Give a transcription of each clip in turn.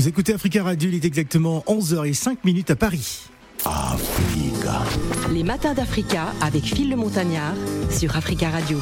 Vous écoutez Africa Radio, il est exactement 11h05 à Paris. Africa. Les matins d'Africa avec Phil le Montagnard sur Africa Radio.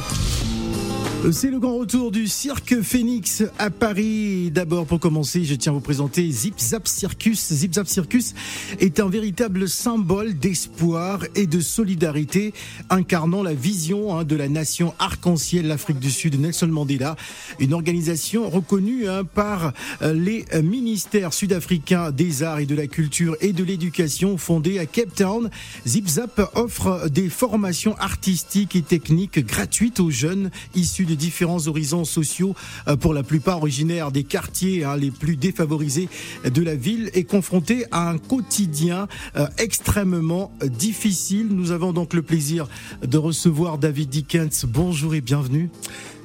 C'est le grand retour du cirque Phoenix à Paris. D'abord, pour commencer, je tiens à vous présenter Zip Zap Circus. Zip Zap Circus est un véritable symbole d'espoir et de solidarité, incarnant la vision hein, de la nation arc-en-ciel, l'Afrique du Sud, Nelson Mandela. Une organisation reconnue hein, par euh, les ministères sud-africains des arts et de la culture et de l'éducation, fondée à Cape Town. Zip Zap offre des formations artistiques et techniques gratuites aux jeunes issus de différents horizons sociaux, euh, pour la plupart originaires des quartiers hein, les plus défavorisés de la ville et confrontés à un quotidien euh, extrêmement difficile. Nous avons donc le plaisir de recevoir David Dickens. Bonjour et bienvenue.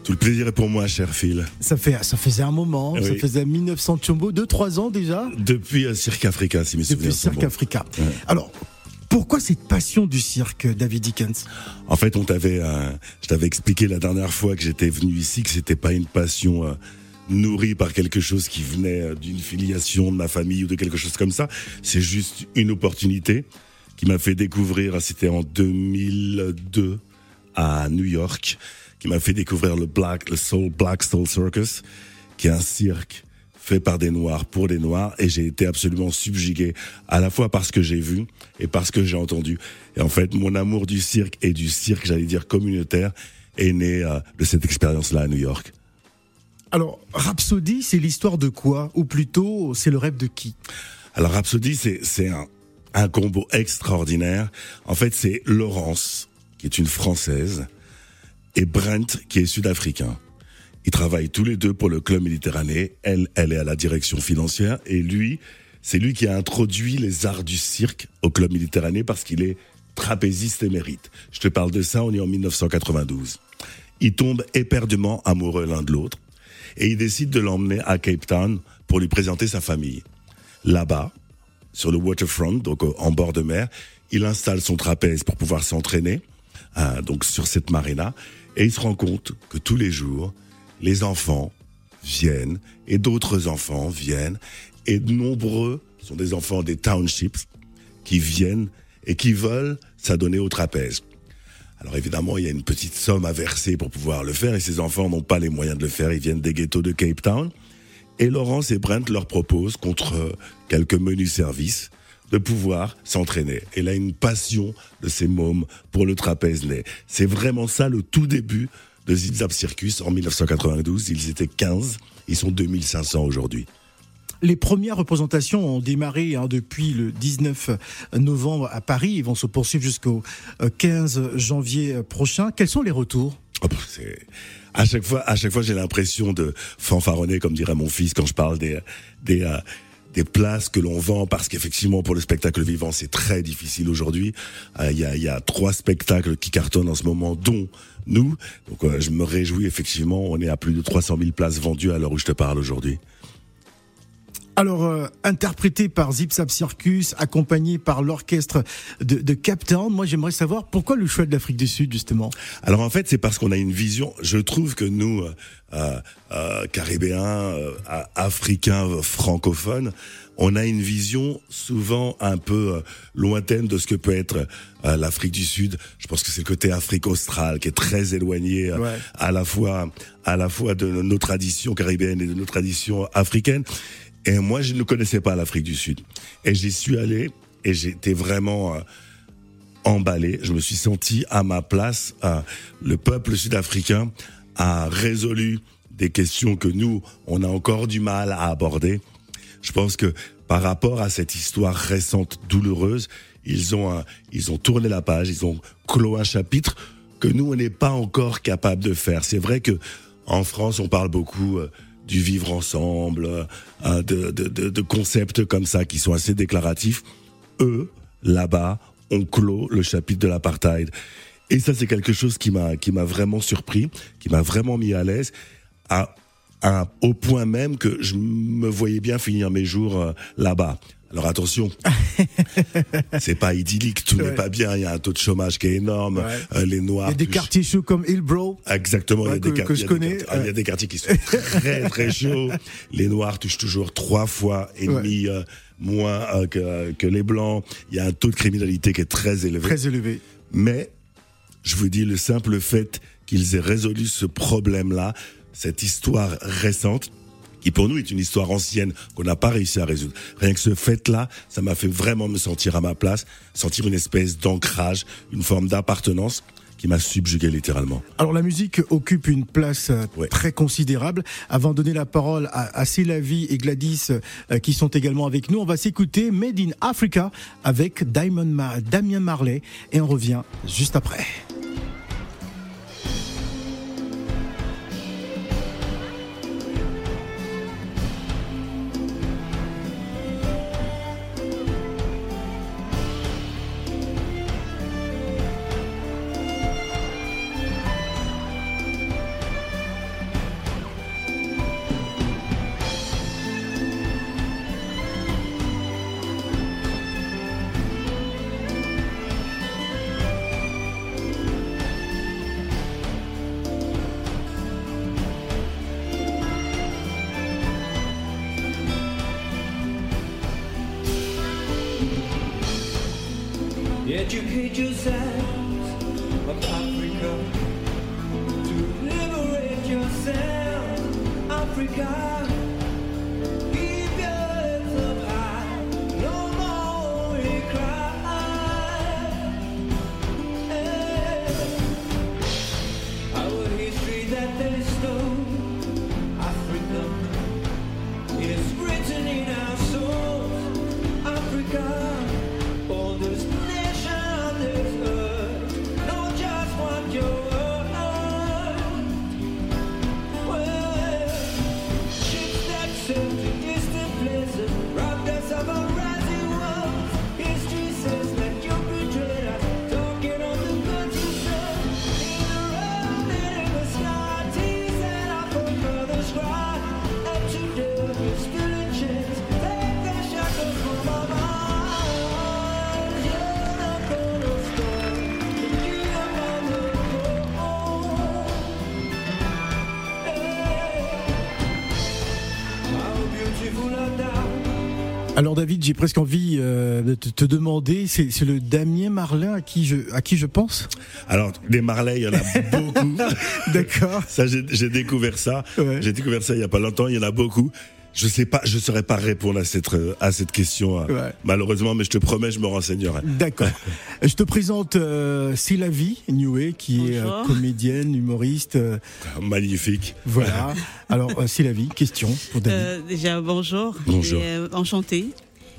Tout le plaisir est pour moi, cher Phil. Ça, fait, ça faisait un moment, Oui. ça faisait 1900 Chombo, 2-3 ans déjà Depuis euh, Cirque Africa, si mes depuis souvenirs sont Cirque bons. Africa. Ouais. Alors, pourquoi cette passion du cirque, David Dickens? En fait, on t'avait, euh, je t'avais expliqué la dernière fois que j'étais venu ici que c'était pas une passion euh, nourrie par quelque chose qui venait euh, d'une filiation de ma famille ou de quelque chose comme ça. C'est juste une opportunité qui m'a fait découvrir. C'était en 2002 à New York, qui m'a fait découvrir le Black, le Soul Black Soul Circus, qui est un cirque fait par des Noirs pour des Noirs, et j'ai été absolument subjugué, à la fois parce que j'ai vu et parce que j'ai entendu. Et en fait, mon amour du cirque et du cirque, j'allais dire communautaire, est né euh, de cette expérience-là à New York. Alors, Rhapsody, c'est l'histoire de quoi? Ou plutôt, c'est le rêve de qui? Alors Rhapsody, c'est c'est un, un combo extraordinaire. En fait, c'est Laurence, qui est une Française, et Brent, qui est sud-africain. Ils travaillent tous les deux pour le club Méditerranée. Elle, elle est à la direction financière, et lui, c'est lui qui a introduit les arts du cirque au club Méditerranée parce qu'il est trapéziste émérite. Je te parle de ça, on est en 1992. Ils tombent éperdument amoureux l'un de l'autre et ils décident de l'emmener à Cape Town pour lui présenter sa famille. Là-bas, sur le waterfront, donc euh, en bord de mer, il installe son trapèze pour pouvoir s'entraîner, euh, donc sur cette marina, et il se rend compte que tous les jours, les enfants viennent et d'autres enfants viennent et nombreux sont des enfants des townships qui viennent et qui veulent s'adonner au trapèze. Alors évidemment, il y a une petite somme à verser pour pouvoir le faire et ces enfants n'ont pas les moyens de le faire. Ils viennent des ghettos de Cape Town. Et Laurence et Brent leur proposent, contre quelques menus services, de pouvoir s'entraîner. Et là, une passion de ces mômes pour le trapèze naît. C'est vraiment ça le tout début de Zip Zap Circus en 1992. Ils étaient 15, ils sont 2500 aujourd'hui. les premières représentations ont démarré hein, depuis le 19 novembre à Paris. Ils vont se poursuivre jusqu'au euh, 15 janvier prochain. Quels sont les retours? Oh, à chaque fois, à chaque fois, j'ai l'impression de fanfaronner, comme dirait mon fils, quand je parle des des euh, des places que l'on vend, parce qu'effectivement, pour le spectacle vivant, c'est très difficile aujourd'hui. Euh, Il y, a, il y a trois spectacles qui cartonnent en ce moment, dont nous. Donc, euh, je me réjouis, effectivement, on est à plus de 300 000 places vendues à l'heure où je te parle aujourd'hui. Alors, euh, interprété par Zip Zap Circus, accompagné par l'orchestre de, de Cape Town, moi j'aimerais savoir pourquoi le choix de l'Afrique du Sud, justement? Alors en fait, c'est parce qu'on a une vision. Je trouve que nous, euh, caribéens, euh, africains, francophones, on a une vision souvent un peu euh, lointaine de ce que peut être euh, l'Afrique du Sud. Je pense que c'est le côté Afrique australe qui est très éloigné Ouais. à la fois à la fois de nos traditions caribéennes et de nos traditions africaines. Et moi, je ne connaissais pas l'Afrique du Sud. Et j'y suis allé et j'étais vraiment emballé. Je me suis senti à ma place. Le peuple sud-africain a résolu des questions que nous, on a encore du mal à aborder. Je pense que par rapport à cette histoire récente douloureuse, ils ont un- ils ont tourné la page, ils ont clos un chapitre que nous on n'est pas encore capable de faire. C'est vrai que en France on parle beaucoup euh, du vivre ensemble, euh, de, de, de, de concepts comme ça qui sont assez déclaratifs. Eux là-bas ont clos le chapitre de l'apartheid. Et ça c'est quelque chose qui m'a qui m'a vraiment surpris, qui m'a vraiment mis à l'aise. À, à- au point même que je me voyais bien finir mes jours euh, là-bas. Alors attention, c'est pas idyllique, tout Ouais. n'est pas bien. Il y a un taux de chômage qui est énorme. Ouais. Euh, les Noirs. Il y a des quartiers chauds comme Hillbrow. Exactement, il y a des que- quart- que je connais, quartiers- ah, il y a ouais. des quartiers qui sont très très chauds. Les noirs touchent toujours trois fois et demi euh, moins euh, que, que les blancs. Il y a un taux de criminalité qui est très élevé. Très élevé. Mais je vous dis le simple fait qu'ils aient résolu ce problème-là, cette histoire récente, qui pour nous est une histoire ancienne qu'on n'a pas réussi à résoudre. Rien que ce fait-là, ça m'a fait vraiment me sentir à ma place, sentir une espèce d'ancrage, une forme d'appartenance qui m'a subjugué littéralement. Alors la musique occupe une place euh, Ouais. très considérable. Avant de donner la parole à, à Célavie et Gladys euh, qui sont également avec nous, on va s'écouter Made in Africa avec Diamond Ma- Damien Marley et on revient juste après. güzel. Alors David, j'ai presque envie euh, de te, te demander, c'est c'est le Damien Marlin à qui je, à qui je pense? Alors, des Marley, il y en a beaucoup. D'accord. Ça, j'ai j'ai découvert ça. Ouais. J'ai découvert ça il y a pas longtemps. Il y en a beaucoup. Je sais pas, je saurais pas répondre à cette à cette question euh, Ouais. malheureusement, mais je te promets, je me renseignerai. D'accord. Je te présente euh, Sylavie Nioué, qui est euh, comédienne, humoriste. euh, Magnifique. voilà. Alors, euh, Sylavie, question pour David. Euh, déjà, bonjour. Bonjour. Et, euh, enchantée.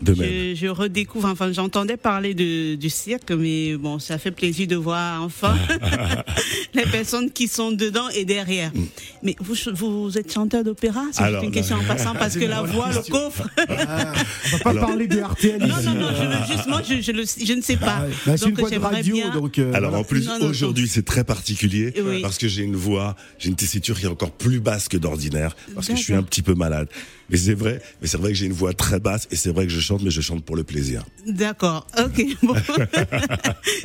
De même. Je, je redécouvre, enfin, j'entendais parler de, du cirque, mais bon, ça fait plaisir de voir enfin les personnes qui sont dedans et derrière. Mais vous, vous êtes chanteur d'opéra C'est Mm. Une là- question en passant parce que la voix, le coffre. Ah, on va pas alors- parler de RTL non, ici. non, non, je juste, moi, je, je, le, je ne sais pas. Ah ouais. Bah, c'est une Donc, voix de j'aimerais radio, bien- donc. euh, Alors en plus aujourd'hui c'est très particulier Oui. parce que j'ai une voix, j'ai une tessiture qui est encore plus basse que d'ordinaire parce que je suis un petit peu malade. Mais c'est vrai, mais c'est vrai que j'ai une voix très basse et c'est vrai que je chante mais je chante pour le plaisir. D'accord, ok. Bon.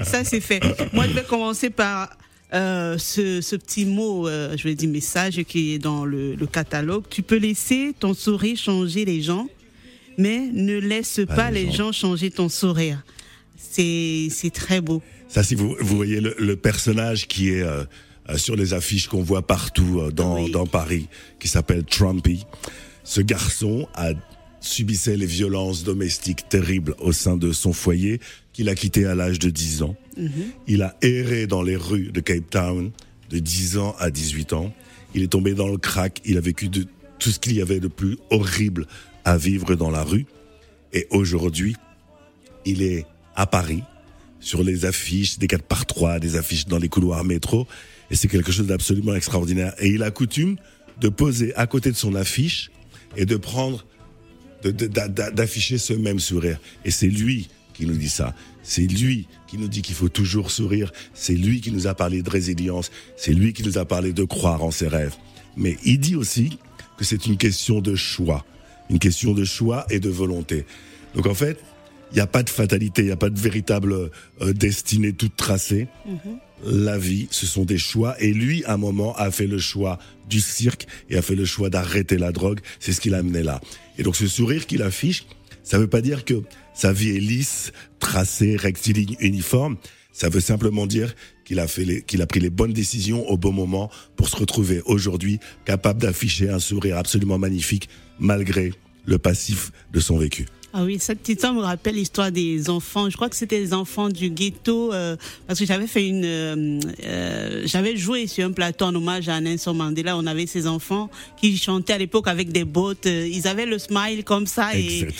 Ça, c'est fait. Moi, je vais commencer par euh, ce, ce petit mot, euh, je vais dire message qui est dans le, le catalogue. Tu peux laisser ton sourire changer les gens, mais ne laisse pas, les les gens. gens changer ton sourire. C'est c'est très beau. Ça si vous vous voyez le, le personnage qui est euh, euh, sur les affiches qu'on voit partout dans Oui. dans Paris qui s'appelle Trumpy. Ce garçon a subissait les violences domestiques terribles au sein de son foyer qu'il a quitté à l'âge de 10 ans. Il a erré dans les rues de Cape Town de 10 ans à 18 ans. Il est tombé dans le crack. Il a vécu de tout ce qu'il y avait de plus horrible à vivre dans la rue. Et aujourd'hui, il est à Paris, sur les affiches des 4 par 3 des affiches dans les couloirs métro. Et c'est quelque chose d'absolument extraordinaire. Et il a coutume de poser à côté de son affiche et de prendre, d'afficher ce même sourire. Et c'est lui qui nous dit ça. C'est lui qui nous dit qu'il faut toujours sourire. C'est lui qui nous a parlé de résilience. C'est lui qui nous a parlé de croire en ses rêves. Mais il dit aussi que c'est une question de choix. Une question de choix et de volonté. Donc en fait, il n'y a pas de fatalité, il n'y a pas de véritable euh, destinée toute tracée. La vie, ce sont des choix. Et lui, à un moment, a fait le choix du cirque et a fait le choix d'arrêter la drogue. C'est ce qui l'a amené là. Et donc ce sourire qu'il affiche, ça ne veut pas dire que sa vie est lisse, tracée, rectiligne, uniforme. Ça veut simplement dire qu'il a pris les bonnes décisions au bon moment pour se retrouver aujourd'hui capable d'afficher un sourire absolument magnifique malgré le passif de son vécu. Ah oui, cette petite me rappelle l'histoire des enfants. Je crois que c'était les enfants du ghetto, euh, parce que j'avais fait une, euh, euh, j'avais joué sur un plateau en hommage à Nelson Mandela. On avait ces enfants qui chantaient à l'époque avec des bottes. euh, Ils avaient le smile comme ça et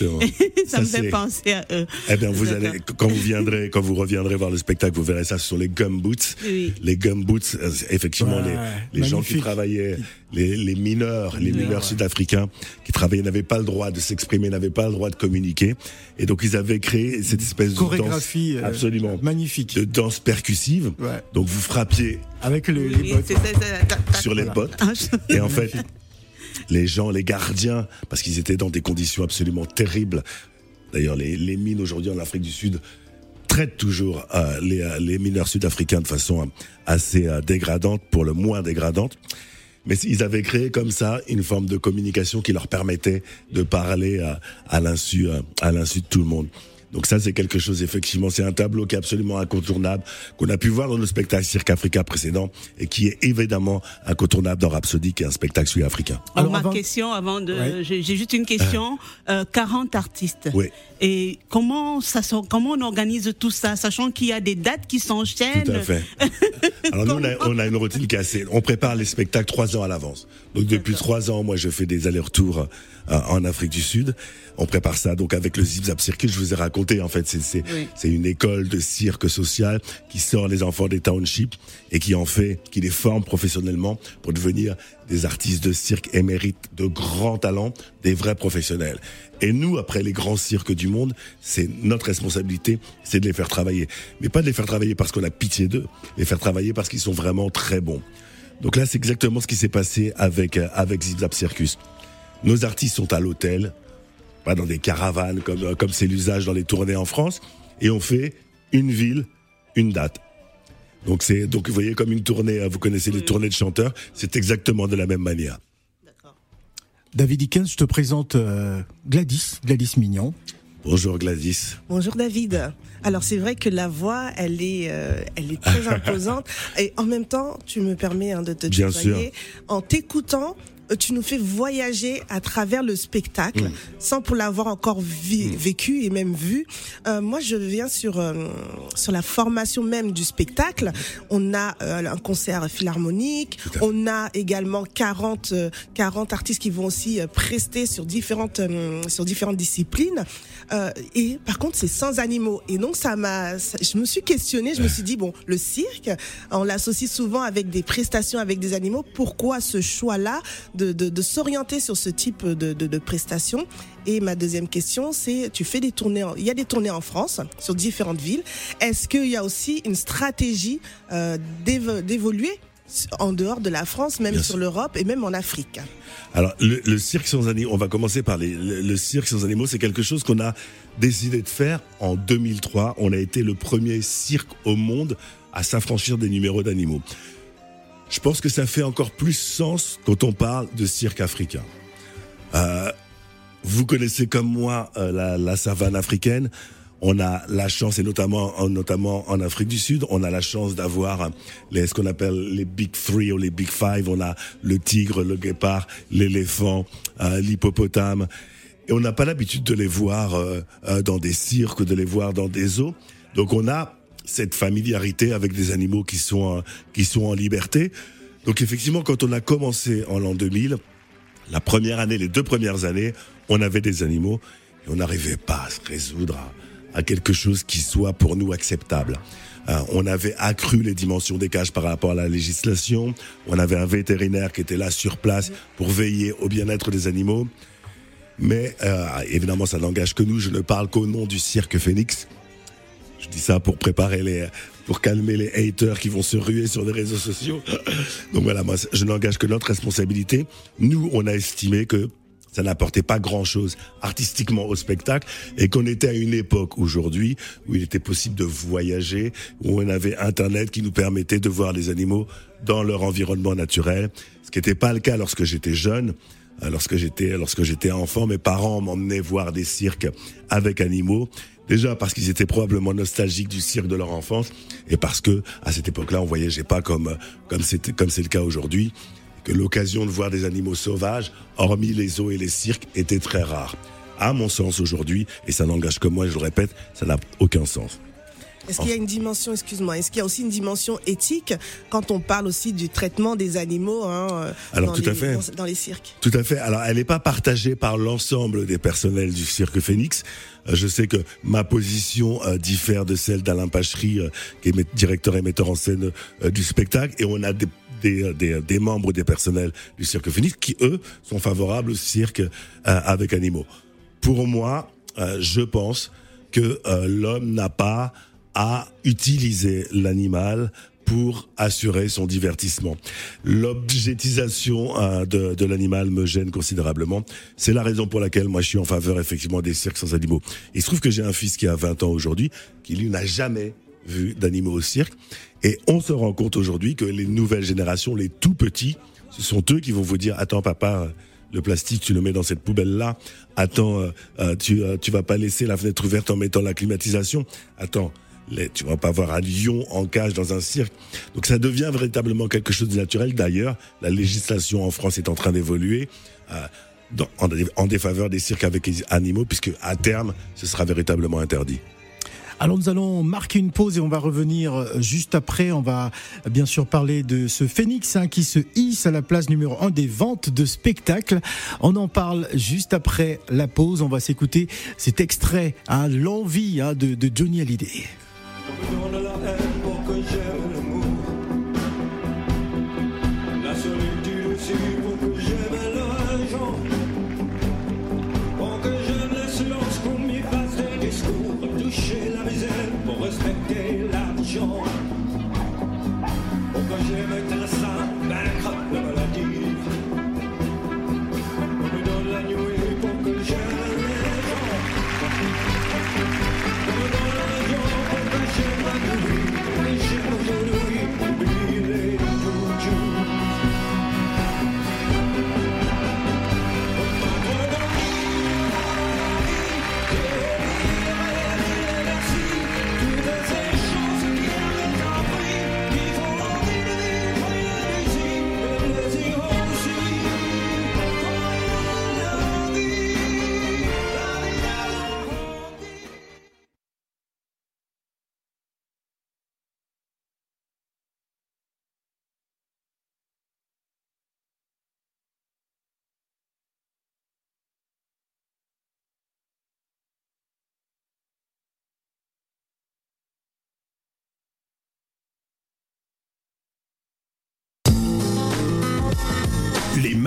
ça, Ça, me fait penser à eux. Eh bien, vous allez, quand vous viendrez, quand vous reviendrez voir le spectacle, vous verrez ça sur les gumboots. Oui. Les gumboots, euh, effectivement, Ouais, les, les gens qui travaillaient, les, les mineurs, les mineurs, mineurs ouais. sud-africains qui travaillaient n'avaient pas le droit de s'exprimer, n'avaient pas le droit de communiquer. Et donc, ils avaient créé cette espèce Chorégraphie de danse, euh, absolument, magnifique. de danse percussive. Ouais. Donc, vous frappiez Avec le, Oui, les bottes. c'est ça, ça, tac, tac. sur les Voilà. bottes. Ah, Et en fait, les gens, les gardiens, parce qu'ils étaient dans des conditions absolument terribles. D'ailleurs, les, les mines aujourd'hui en Afrique du Sud traitent toujours euh, les, euh, les mineurs sud-africains de façon euh, assez euh, dégradante, pour le moins dégradante. Mais ils avaient créé comme ça une forme de communication qui leur permettait de parler à à l'insu de tout le monde. Donc ça, c'est quelque chose, effectivement, c'est un tableau qui est absolument incontournable, qu'on a pu voir dans le spectacle Cirque Africa précédent, et qui est évidemment incontournable dans Rhapsody, qui est un spectacle sud-africain. Alors, Alors, ma avant- question avant de, Ouais. j'ai juste une question. Euh, 40 artistes. Oui. Et comment ça, comment on organise tout ça, sachant qu'il y a des dates qui s'enchaînent? Tout à fait. Alors nous, on a, on a une routine qui est assez... On prépare les spectacles trois ans à l'avance. Donc depuis trois ans, moi, je fais des allers-retours euh, en Afrique du Sud. On prépare ça donc avec le Zip Zap Circus. Je vous ai raconté, en fait, c'est c'est Oui. c'est une école de cirque social qui sort les enfants des townships et qui en fait, qui les forme professionnellement pour devenir des artistes de cirque émérites de grands talents, des vrais professionnels. Et nous, après les grands cirques du monde, c'est notre responsabilité, c'est de les faire travailler. Mais pas de les faire travailler parce qu'on a pitié d'eux, les faire travailler parce qu'ils sont vraiment très bons. Donc là, c'est exactement ce qui s'est passé avec, euh, avec Zip Zap Circus. Nos artistes sont à l'hôtel, dans des caravanes comme euh, comme c'est l'usage dans les tournées en France, et on fait une ville, une date. Donc c'est donc vous voyez comme une tournée, euh, vous connaissez les tournées de chanteurs, c'est exactement de la même manière. D'accord. David Dickens, je te présente euh, Gladys, Gladys Mignon. Bonjour Gladys. Bonjour David. Alors c'est vrai que la voix, elle est, euh, elle est très imposante et en même temps, tu me permets hein, de te Bien tutoyer. En t'écoutant, tu nous fais voyager à travers le spectacle, Mm. sans pour l'avoir encore vi- vécu et même vu. Euh, moi, je viens sur euh, sur la formation même du spectacle. On a euh, un concert philharmonique, on a également 40 euh, 40 artistes qui vont aussi euh, prester sur différentes euh, sur différentes disciplines. Euh, et par contre, c'est sans animaux. Et donc, ça m'a, ça- je me suis questionnée. Je me suis dit bon, le cirque, on l'associe souvent avec des prestations avec des animaux. Pourquoi ce choix-là de, de, de s'orienter sur ce type de, de, de prestations Et ma deuxième question, c'est tu fais des tournées. en- il y a des tournées en France sur différentes villes. Est-ce qu'il y a aussi une stratégie euh, d'évo- d'évoluer en dehors de la France, même Bien sur l'Europe et même en Afrique? Alors, le, le cirque sans animaux, on va commencer par les, le, le cirque sans animaux, c'est quelque chose qu'on a décidé de faire en 2003. On a été le premier cirque au monde à s'affranchir des numéros d'animaux. Je pense que ça fait encore plus sens quand on parle de cirque africain. Euh, vous connaissez comme moi euh, la, la savane africaine. On a la chance, et notamment, en- notamment en Afrique du Sud, on a la chance d'avoir les, ce qu'on appelle les Big Three ou les Big Five. On a le tigre, le guépard, l'éléphant, euh, l'hippopotame. Et on n'a pas l'habitude de les voir euh, euh, dans des cirques, de les voir dans des zoos. Donc on a cette familiarité avec des animaux qui sont, qui sont en liberté. Donc effectivement, quand on a commencé en l'an 2000, la première année, les deux premières années, on avait des animaux et on n'arrivait pas à se résoudre à, à quelque chose qui soit pour nous acceptable. Euh, on avait accru les dimensions des cages par rapport à la législation. On avait un vétérinaire qui était là sur place pour veiller au bien-être des animaux. Mais euh, évidemment, ça n'engage que nous. Je ne parle qu'au nom du cirque Phoenix. Dis ça pour préparer les, pour calmer les haters qui vont se ruer sur les réseaux sociaux. Donc voilà, moi, je n'engage que notre responsabilité. Nous, on a estimé que ça n'apportait pas grand-chose artistiquement au spectacle et qu'on était à une époque aujourd'hui où il était possible de voyager, où on avait Internet qui nous permettait de voir les animaux dans leur environnement naturel, ce qui n'était pas le cas lorsque j'étais jeune. Lorsque j'étais lorsque j'étais enfant, mes parents m'emmenaient voir des cirques avec animaux. Déjà parce qu'ils étaient probablement nostalgiques du cirque de leur enfance et parce que à cette époque-là, on voyageait pas comme comme c'est comme c'est le cas aujourd'hui, que l'occasion de voir des animaux sauvages, hormis les zoos et les cirques, était très rare. À mon sens aujourd'hui, et ça n'engage que moi, je le répète, ça n'a aucun sens. Est-ce qu'il y a une dimension, excuse-moi, est-ce qu'il y a aussi une dimension éthique quand on parle aussi du traitement des animaux hein, euh, Alors, dans, tout les, à fait. dans, dans les cirques? Tout à fait. Alors, elle n'est pas partagée par l'ensemble des personnels du Cirque Phoenix. Euh, Je sais que ma position euh, diffère de celle d'Alain Pachery, qui est directeur et metteur en scène du spectacle, et on a des, des, des, des membres des personnels du Cirque Phoenix qui, eux, sont favorables au cirque euh, avec animaux. Pour moi, euh, je pense que euh, l'homme n'a pas à utiliser l'animal pour assurer son divertissement. L'objectisation euh, de, de l'animal me gêne considérablement. C'est la raison pour laquelle moi je suis en faveur effectivement des cirques sans animaux. Il se trouve que j'ai un fils qui a 20 ans aujourd'hui, qui lui n'a jamais vu d'animaux au cirque. Et on se rend compte aujourd'hui que les nouvelles générations, les tout petits, ce sont eux qui vont vous dire, attends papa, le plastique, tu le mets dans cette poubelle-là. Attends, euh, euh, tu, euh, tu vas pas laisser la fenêtre ouverte en mettant la climatisation. Attends, les, tu vas pas avoir un lion en cage dans un cirque. Donc ça devient véritablement quelque chose de naturel. D'ailleurs, la législation en France est en train d'évoluer. euh, en, défaveur des cirques avec les animaux, puisque à terme, ce sera véritablement interdit. Alors nous allons marquer une pause et on va revenir juste après. On va bien sûr parler de ce phénix hein, qui se hisse à la place numéro 1 des ventes de spectacles. On en parle juste après la pause. On va s'écouter cet extrait, hein, l'envie hein, de, de Johnny Hallyday. Donne la haine pour que j'aime l'amour. La solitude aussi pour que j'aime l'argent. Pour que j'aime le silence qu'on m'y fasse des discours. Toucher la misère pour respecter l'argent. Pour que j'aime sain,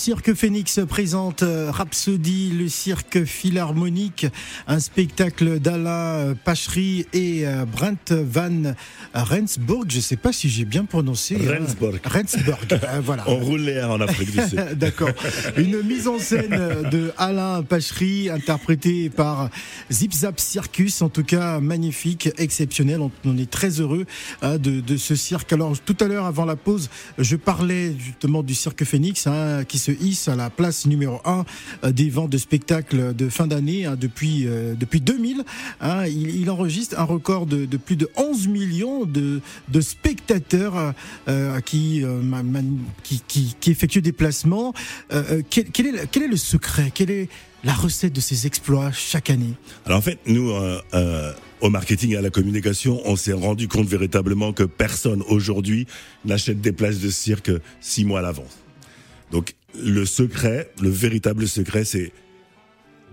Cirque Phoenix présente euh, Rhapsody, le cirque philharmonique, un spectacle d'Alain Pachery et euh, Brent Van Rensburg. Je ne sais pas si j'ai bien prononcé. hein. Rensburg. Rensburg, euh, voilà. On roule les en Afrique du Sud. D'accord. Une mise en scène de Alain Pachery, interprétée par Zip Zap Circus, en tout cas magnifique, exceptionnel. On, on est très heureux hein, de, de ce cirque. Alors tout à l'heure, avant la pause, je parlais justement du cirque Phoenix, hein, qui se hisse à la place numéro 1 des ventes de spectacles de fin d'année hein, depuis euh, depuis 2000. hein. il, il enregistre un record de, de plus de 11 millions de, spectateurs euh, qui, euh, man- qui, qui, effectuent des placements. Euh, euh, quel, est, quel est le secret? Quelle est la recette de ces exploits chaque année? Alors en fait, nous, euh, euh, au marketing et à la communication, on s'est rendu compte véritablement que personne aujourd'hui n'achète des places de cirque six mois à l'avance. Donc le secret, le véritable secret, c'est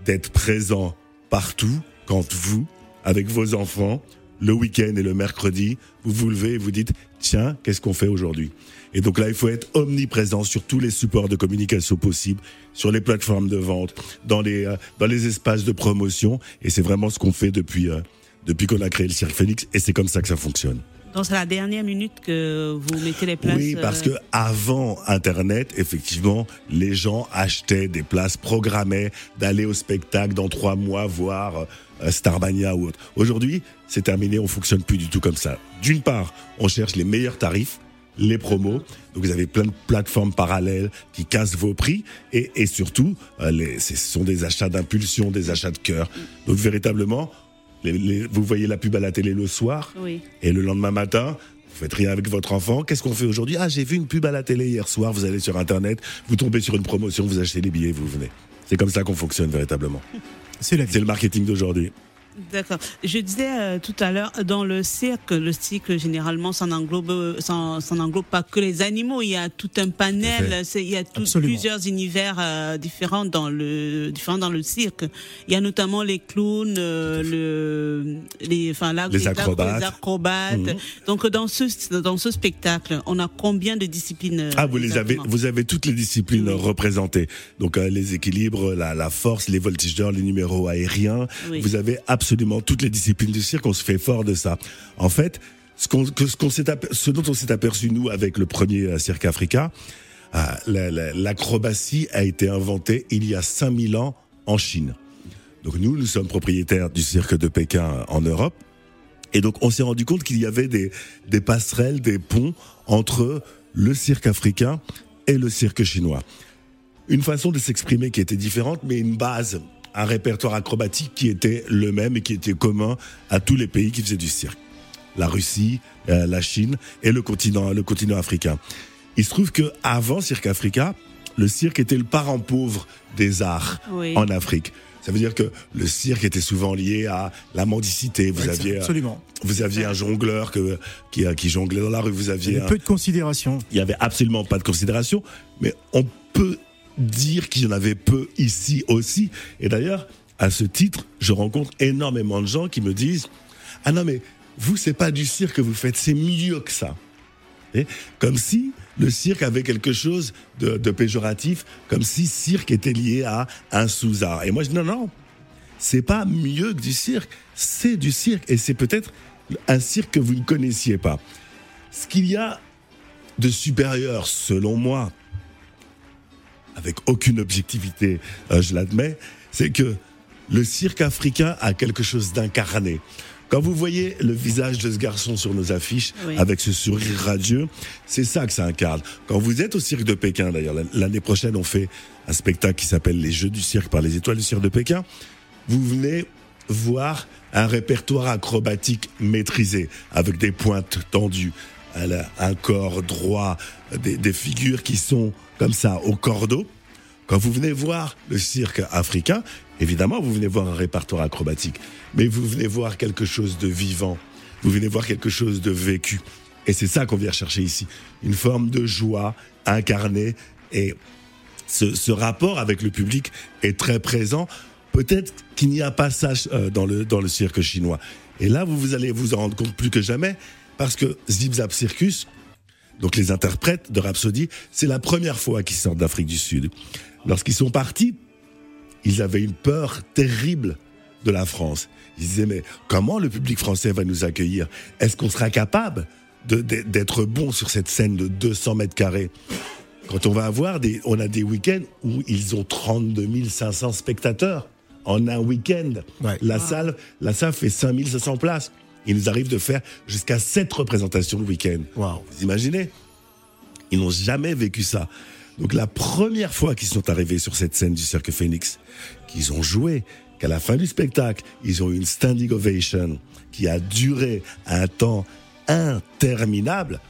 d'être présent partout quand vous, avec vos enfants, le week-end et le mercredi, vous vous levez et vous dites tiens, qu'est-ce qu'on fait aujourd'hui? Et donc là, il faut être omniprésent sur tous les supports de communication possibles, sur les plateformes de vente, dans les euh, dans les espaces de promotion. Et c'est vraiment ce qu'on fait depuis euh, depuis qu'on a créé le Cirque Phoenix. Et c'est comme ça que ça fonctionne. Donc c'est la dernière minute que vous mettez les places. Oui, parce que euh, avant Internet, effectivement, les gens achetaient des places, programmaient d'aller au spectacle dans trois mois voir euh, Starmania ou autre. Aujourd'hui, c'est terminé, on fonctionne plus du tout comme ça. D'une part, on cherche les meilleurs tarifs, les promos. Donc vous avez plein de plateformes parallèles qui cassent vos prix et, et surtout, euh, les, ce sont des achats d'impulsion, des achats de cœur. Donc véritablement, les- les- vous voyez la pub à la télé le soir. Oui. Et le lendemain matin, vous faites rien avec votre enfant. Qu'est-ce qu'on fait aujourd'hui? Ah, j'ai vu une pub à la télé hier soir. Vous allez sur Internet, vous tombez sur une promotion, vous achetez les billets, vous venez. C'est comme ça qu'on fonctionne véritablement. C'est le marketing d'aujourd'hui. D'accord. Je disais euh, tout à l'heure, dans le cirque, le cirque généralement, ça n'englobe, ça, ça n'englobe pas que les animaux. Il y a tout un panel, il y a tout- plusieurs univers euh, différents dans le, différents dans le cirque. Il y a notamment les clowns, euh, le, les, enfin là, Les acrobates. les acrobates. Mhm. Donc dans ce, dans ce spectacle, on a combien de disciplines euh, Ah, vous les avez, vous avez toutes les disciplines représentées. Donc euh, les équilibres, la, la force, les voltigeurs, les numéros aériens. Oui. Vous avez absolument toutes les disciplines du cirque. On se fait fort de ça. En fait, ce, dont on s'est aperçu nous avec le premier euh, cirque Africa, euh, la- la- l'acrobatie a été inventée il y a 5000 ans en Chine. Donc nous, nous sommes propriétaires du cirque de Pékin euh, en Europe. Et donc, on s'est rendu compte qu'il y avait des passerelles, des ponts entre le cirque africain et le cirque chinois. Une façon de s'exprimer qui était différente, mais une base, un répertoire acrobatique qui était le même et qui était commun à tous les pays qui faisaient du cirque. La Russie, euh, la Chine et le continent, le continent africain. Il se trouve que avant Cirque Africa, le cirque était le parent pauvre des arts Oui. en Afrique. Ça veut dire que le cirque était souvent lié à la mendicité. Vous aviez, Absolument. vous aviez un jongleur que, qui, euh, qui jonglait dans la rue. Vous Il y aviez avait un- peu de considération. il y avait absolument pas de considération, mais on peut dire qu'il y en avait peu ici aussi. Et d'ailleurs, à ce titre, je rencontre énormément de gens qui me disent Ah non, mais vous, c'est pas du cirque que vous faites, c'est mieux que ça. Comme si le cirque avait quelque chose de, de péjoratif, comme si cirque était lié à un sous-art. Et moi, je dis non, non, c'est pas mieux que du cirque, c'est du cirque. Et c'est peut-être un cirque que vous ne connaissiez pas. Ce qu'il y a de supérieur, selon moi, avec aucune objectivité, euh, je l'admets, c'est que le cirque africain a quelque chose d'incarné. Quand vous voyez le visage de ce garçon sur nos affiches, Oui. avec ce sourire radieux, c'est ça que ça incarne. Quand vous êtes au cirque de Pékin, d'ailleurs, l'année prochaine, on fait un spectacle qui s'appelle Les Jeux du cirque par les étoiles du cirque de Pékin, vous venez voir un répertoire acrobatique maîtrisé, avec des pointes tendues, un- corps droit, des, des figures qui sont comme ça, au cordeau. Quand vous venez voir le cirque africain, évidemment, vous venez voir un répertoire acrobatique, mais vous venez voir quelque chose de vivant, vous venez voir quelque chose de vécu. Et c'est ça qu'on vient chercher ici, une forme de joie incarnée et ce, ce rapport avec le public est très présent. Peut-être qu'il n'y a pas ça euh, dans, le, dans le cirque chinois. Et là, vous, vous allez vous en rendre compte plus que jamais, parce que Zip Zap Circus, donc les interprètes de Rhapsody, c'est la première fois qu'ils sortent d'Afrique du Sud. Lorsqu'ils sont partis, ils avaient une peur terrible de la France. Ils disaient, mais comment le public français va nous accueillir? Est-ce qu'on sera capable d'être bon sur cette scène de 200 mètres carrés? Quand on va avoir des, on a des week-ends où ils ont 32 500 spectateurs en un week-end. Ouais. La salle, la salle fait 5 500 places. Il nous arrive de faire jusqu'à 7 représentations le week-end. Waouh. Vous imaginez? Ils n'ont jamais vécu ça. Donc la première fois qu'ils sont arrivés sur cette scène du Cirque Phoenix, qu'ils ont joué, qu'à la fin du spectacle, ils ont eu une standing ovation qui a duré un temps interminable,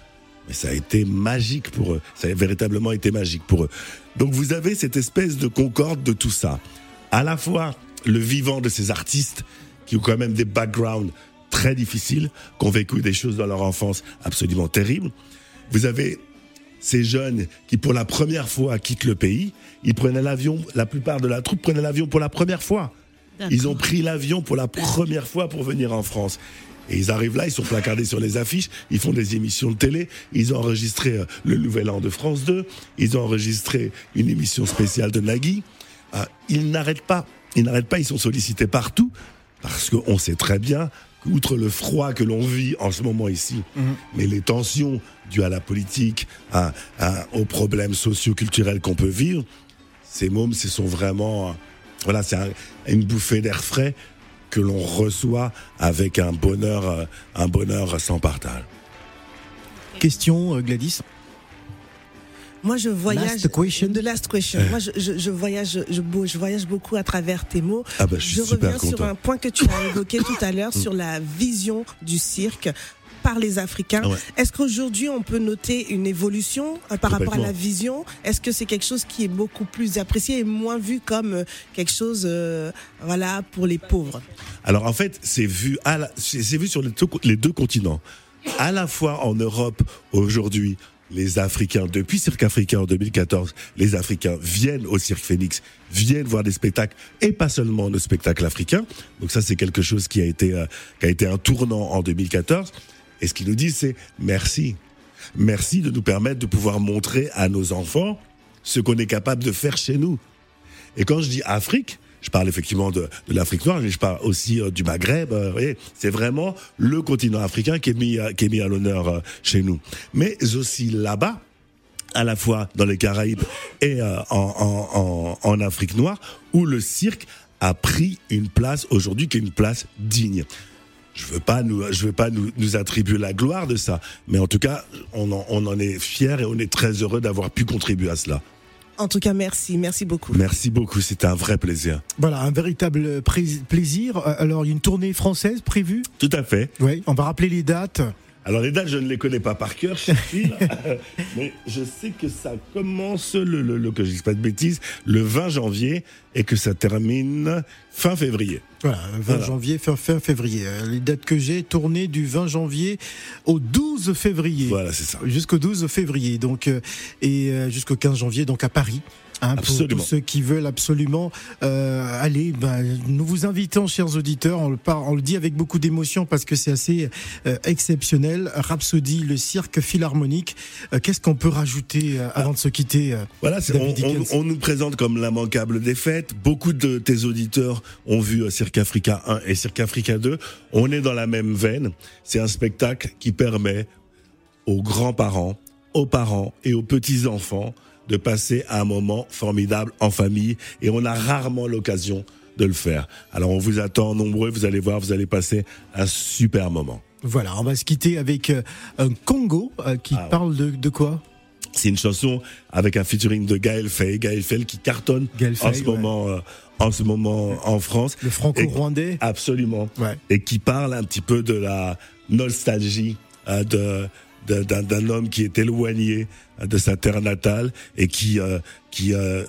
mais ça a été magique pour eux. Ça a véritablement été magique pour eux. Donc vous avez cette espèce de concorde de tout ça. À la fois le vivant de ces artistes qui ont quand même des backgrounds très difficiles, qui ont vécu des choses dans leur enfance absolument terribles. Vous avez ces jeunes qui, pour la première fois, quittent le pays. Ils prenaient l'avion, la plupart de la troupe prenait l'avion pour la première fois. Ils ont pris l'avion pour la première fois pour venir en France. Et ils arrivent là, ils sont placardés sur les affiches, ils font des émissions de télé, ils ont enregistré euh, le Nouvel An de France 2, ils ont enregistré une émission spéciale de Nagui. Ah, ils n'arrêtent pas, ils n'arrêtent pas, ils sont sollicités partout, parce qu'on sait très bien qu'outre le froid que l'on vit en ce moment ici, mais les tensions dues à la politique, à- à- aux problèmes socio-culturels qu'on peut vivre, ces mômes, ce sont vraiment, euh, voilà, c'est un- une bouffée d'air frais que l'on reçoit avec un bonheur, euh, un bonheur sans partage. Question, euh, Gladys Moi, je voyage. Last question. The last question. Moi, je, je, je voyage, je, voyage beaucoup à travers tes mots. Ah bah, je suis je super reviens sur un point que tu as évoqué tout à l'heure sur la vision du cirque. par les Africains. Ouais. Est-ce qu'aujourd'hui on peut noter une évolution euh, par rapport à la vision? Est-ce que c'est quelque chose qui est beaucoup plus apprécié et moins vu comme euh, quelque chose, euh, voilà, pour les pauvres? Alors en fait, c'est vu, à la- c'est c'est vu sur les deux, les deux continents. À la fois en Europe, aujourd'hui, les Africains, depuis Cirque Africain en 2014, les Africains viennent au Cirque Phoenix, viennent voir des spectacles, et pas seulement de spectacles africains. Donc ça, c'est quelque chose qui a été, euh, qui a été un tournant en 2014. Et ce qu'ils nous disent, c'est merci. Merci de nous permettre de pouvoir montrer à nos enfants ce qu'on est capable de faire chez nous. Et quand je dis Afrique, je parle effectivement de, l'Afrique noire, mais je parle aussi euh, du Maghreb. euh, c'est vraiment le continent africain qui est mis à, l'honneur euh, chez nous. Mais aussi là-bas, à la fois dans les Caraïbes et en, Afrique noire, où le cirque a pris une place aujourd'hui qui est une place digne. Je veux veux pas nous, attribuer la gloire de ça, mais en tout cas, on en, on en est fiers et on est très heureux d'avoir pu contribuer à cela. En tout cas, merci, merci beaucoup. Merci beaucoup, c'était un vrai plaisir. Voilà, un véritable plaisir. Euh, Alors, il y a une tournée française prévue? Tout à fait. Oui, on va rappeler les dates. Alors les dates, je ne les connais pas par cœur, Phil, mais je sais que ça commence, le, le, le- que je dise pas de bêtises, le 20 janvier et que ça termine fin février. Voilà, 20 Voilà. janvier, fin, fin février. Euh, Les dates que j'ai, tournée du 20 janvier au 12 février. Voilà, c'est ça. Jusqu'au 12 février, donc, euh, et euh, jusqu'au 15 janvier, donc à Paris. Hein, pour tous ceux qui veulent absolument euh, aller, ben, nous vous invitons, chers auditeurs, on le, par- on le dit avec beaucoup d'émotion parce que c'est assez euh, exceptionnel. Rhapsody, le cirque philharmonique. Euh, Qu'est-ce qu'on peut rajouter euh, avant de se quitter Voilà, on, nous présente comme l'immanquable des fêtes. Beaucoup de tes auditeurs ont vu Cirque Africa 1 et Cirque Africa 2. On est dans la même veine. C'est un spectacle qui permet aux grands-parents, aux parents et aux petits-enfants de passer un moment formidable en famille. Et on a rarement l'occasion de le faire. Alors on vous attend nombreux, vous allez voir, vous allez passer un super moment. Voilà, on va se quitter avec euh, un Congo euh, qui Ah ouais. parle de, de quoi? C'est une chanson avec un featuring de Gaël Faye, Gaël Faye qui cartonne Gaël en ce ouais. moment, euh, en ce moment en France. Le franco-rwandais Absolument. Ouais. Et qui parle un petit peu de la nostalgie euh, de- d'un d'un homme qui est éloigné euh, de sa terre natale et qui euh, qui euh,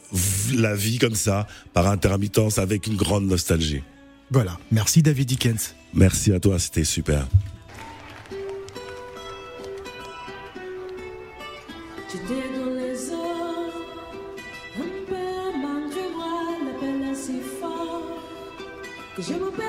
la vit comme ça par intermittence avec une grande nostalgie. Voilà, merci David Dickens. Merci à toi, c'était super. Dans